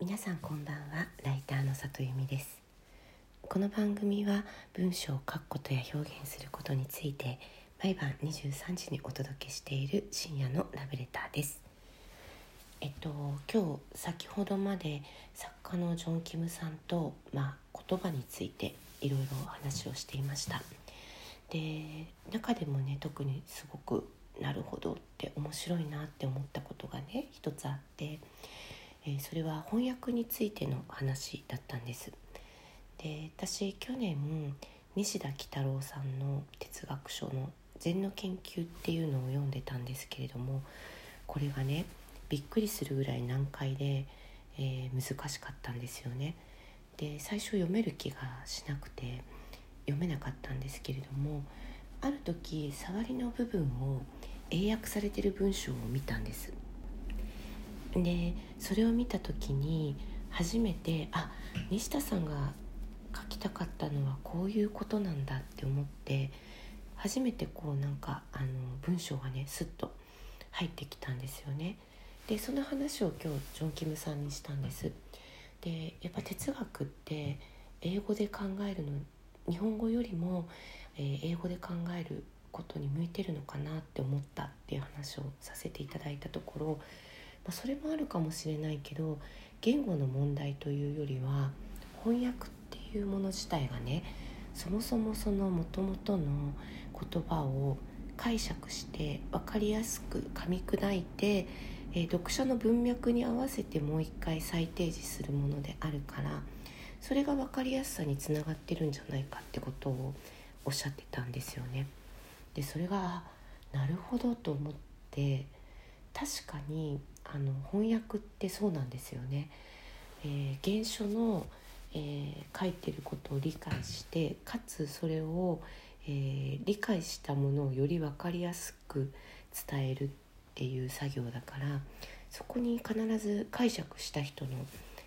皆さんこんばんは。ライターの里由美です。この番組は文章を書くことや表現することについて毎晩23時にお届けしている深夜のラブレターです。えっと今日先ほどまで作家のジョン・キムさんと、まあ、言葉についていろいろ話をしていました。で中でもね特にすごくなるほどって面白いなって思ったことがね一つあってえ、それは翻訳についての話だったんですで私去年西田喜太郎さんの哲学書の「禅の研究」っていうのを読んでたんですけれどもこれがねびっくりするぐらい難解で、えー、難しかったんですよね。で最初読める気がしなくて読めなかったんですけれどもある時触りの部分を英訳されてる文章を見たんです。でそれを見た時に初めてあ西田さんが書きたかったのはこういうことなんだって思って初めてこうなんかあの文章がねスッと入ってきたんですよね。でその話を今日ジョン・キムさんにしたんです。でやっぱ哲学って英語で考えるの日本語よりも、えー、英語で考えることに向いてるのかなって思ったっていう話をさせていただいたところまあ、それもあるかもしれないけど言語の問題というよりは翻訳っていうもの自体がねそもそもそのもともとの言葉を解釈して分かりやすく噛み砕いて、えー、読者の文脈に合わせてもう一回再提示するものであるからそれが分かりやすさにつながってるんじゃないかってことをおっしゃってたんですよね。でそれがなるほどと思って確かにあの翻訳ってそうなんですよね。えー、原書の、えー、書いてることを理解してかつそれを、えー、理解したものをより分かりやすく伝えるっていう作業だからそこに必ず解釈した人の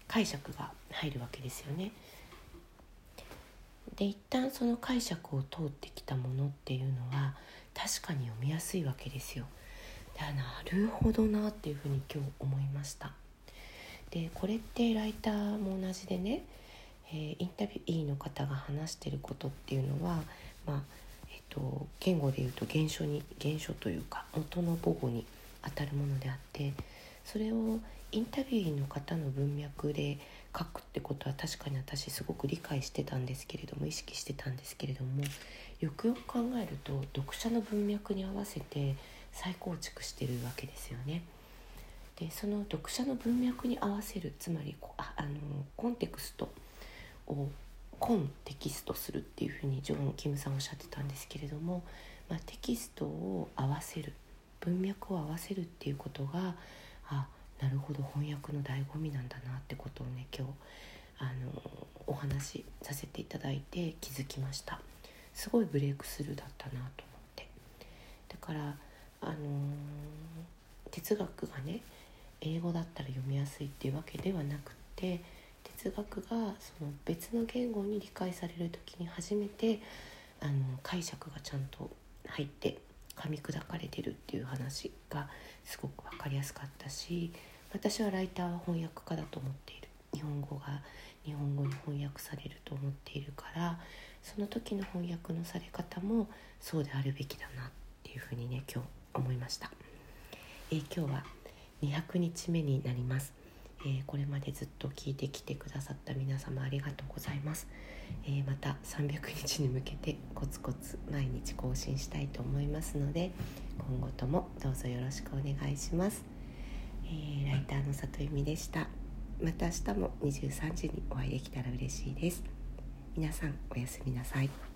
解釈が入るわけですよね。で一旦その解釈を通ってきたものっていうのは確かに読みやすいわけですよ。やなるほどなっていうふうに今日思いました。でこれってライターも同じでね、えー、インタビューの方が話してることっていうのはまあえっ、と言語で言うと原書に原書というか元の母語にあたるものであってそれをインタビューの方の文脈で書くってことは確かに私すごく理解してたんですけれども意識してたんですけれどもよくよく考えると読者の文脈に合わせて再構築してるわけですよね。でその読者の文脈に合わせるつまりああのコンテクストをコンテキストするっていうふうにジョン・キムさんおっしゃってたんですけれども、まあ、テキストを合わせる文脈を合わせるっていうことがあなるほど翻訳の醍醐味なんだなってことをね今日あのお話しさせていただいて気づきましたすごいブレイクスルーだったなと思ってだからあの哲学がね英語だったら読みやすいっていうわけではなくて哲学がその別の言語に理解される時に初めてあの解釈がちゃんと入って噛み砕かれてるっていう話がすごく分かりやすかったし私はライターは翻訳家だと思っている。日本語が日本語に翻訳されると思っているからその時の翻訳のされ方もそうであるべきだなっていうふうにね今日思いました、えー、今日は200日目になります、えー、これまでずっと聞いてきてくださった皆様ありがとうございます、えー、また300日に向けてコツコツ毎日更新したいと思いますので今後ともどうぞよろしくお願いします、えライターの里由美でした。また明日も23時にお会いできたら嬉しいです。皆さんおやすみなさい。